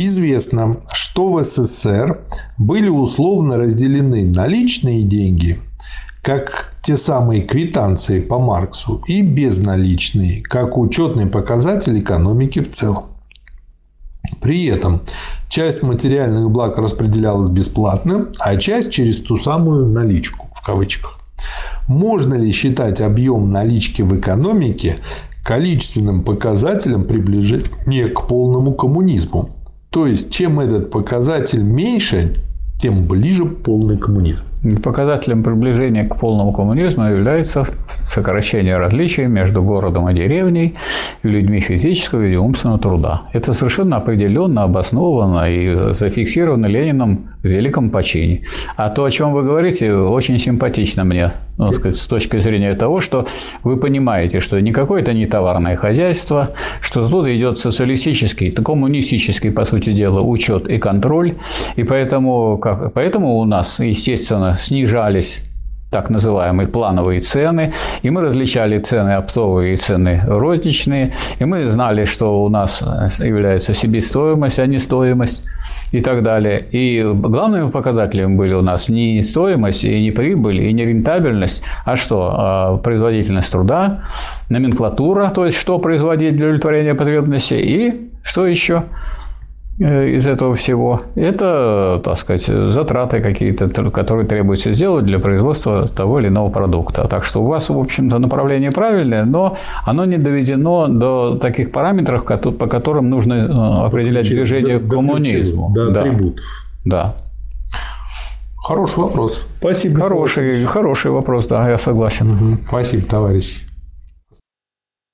Известно, что в СССР были условно разделены наличные деньги, как те самые квитанции по Марксу, и безналичные, как учетный показатель экономики в целом. При этом часть материальных благ распределялась бесплатно, а часть через ту самую наличку в кавычках. Можно ли считать объем налички в экономике количественным показателем приближения к полному коммунизму? То есть, чем этот показатель меньше, тем ближе полный коммунизм. Показателем приближения к полному коммунизму является сокращение различий между городом и деревней людьми физического и умственного труда. Это совершенно определенно обосновано и зафиксировано Лениным в великом почине. А то, о чем вы говорите, очень симпатично мне, ну, сказать, с точки зрения того, что вы понимаете, что никакое это не товарное хозяйство, что тут идет социалистический, коммунистический, по сути дела, учет и контроль, и поэтому, как, поэтому у нас, естественно, снижались так называемые плановые цены, и мы различали цены оптовые и цены розничные, и мы знали, что у нас является себестоимость, а не стоимость и так далее. И главными показателями были у нас не стоимость, и не прибыль, и не рентабельность, а что? А производительность труда, номенклатура, то есть что производить для удовлетворения потребностей, и что еще? Э, из этого всего, это, так сказать, затраты какие-то, которые требуется сделать для производства того или иного продукта. Так что у вас, в общем-то, направление правильное, но оно не доведено до таких параметров, по которым нужно э, определять движение к коммунизму. До да. атрибутов. Да. Хороший вопрос. Спасибо. Хороший, хороший вопрос, да, я согласен. Угу. Спасибо, товарищ.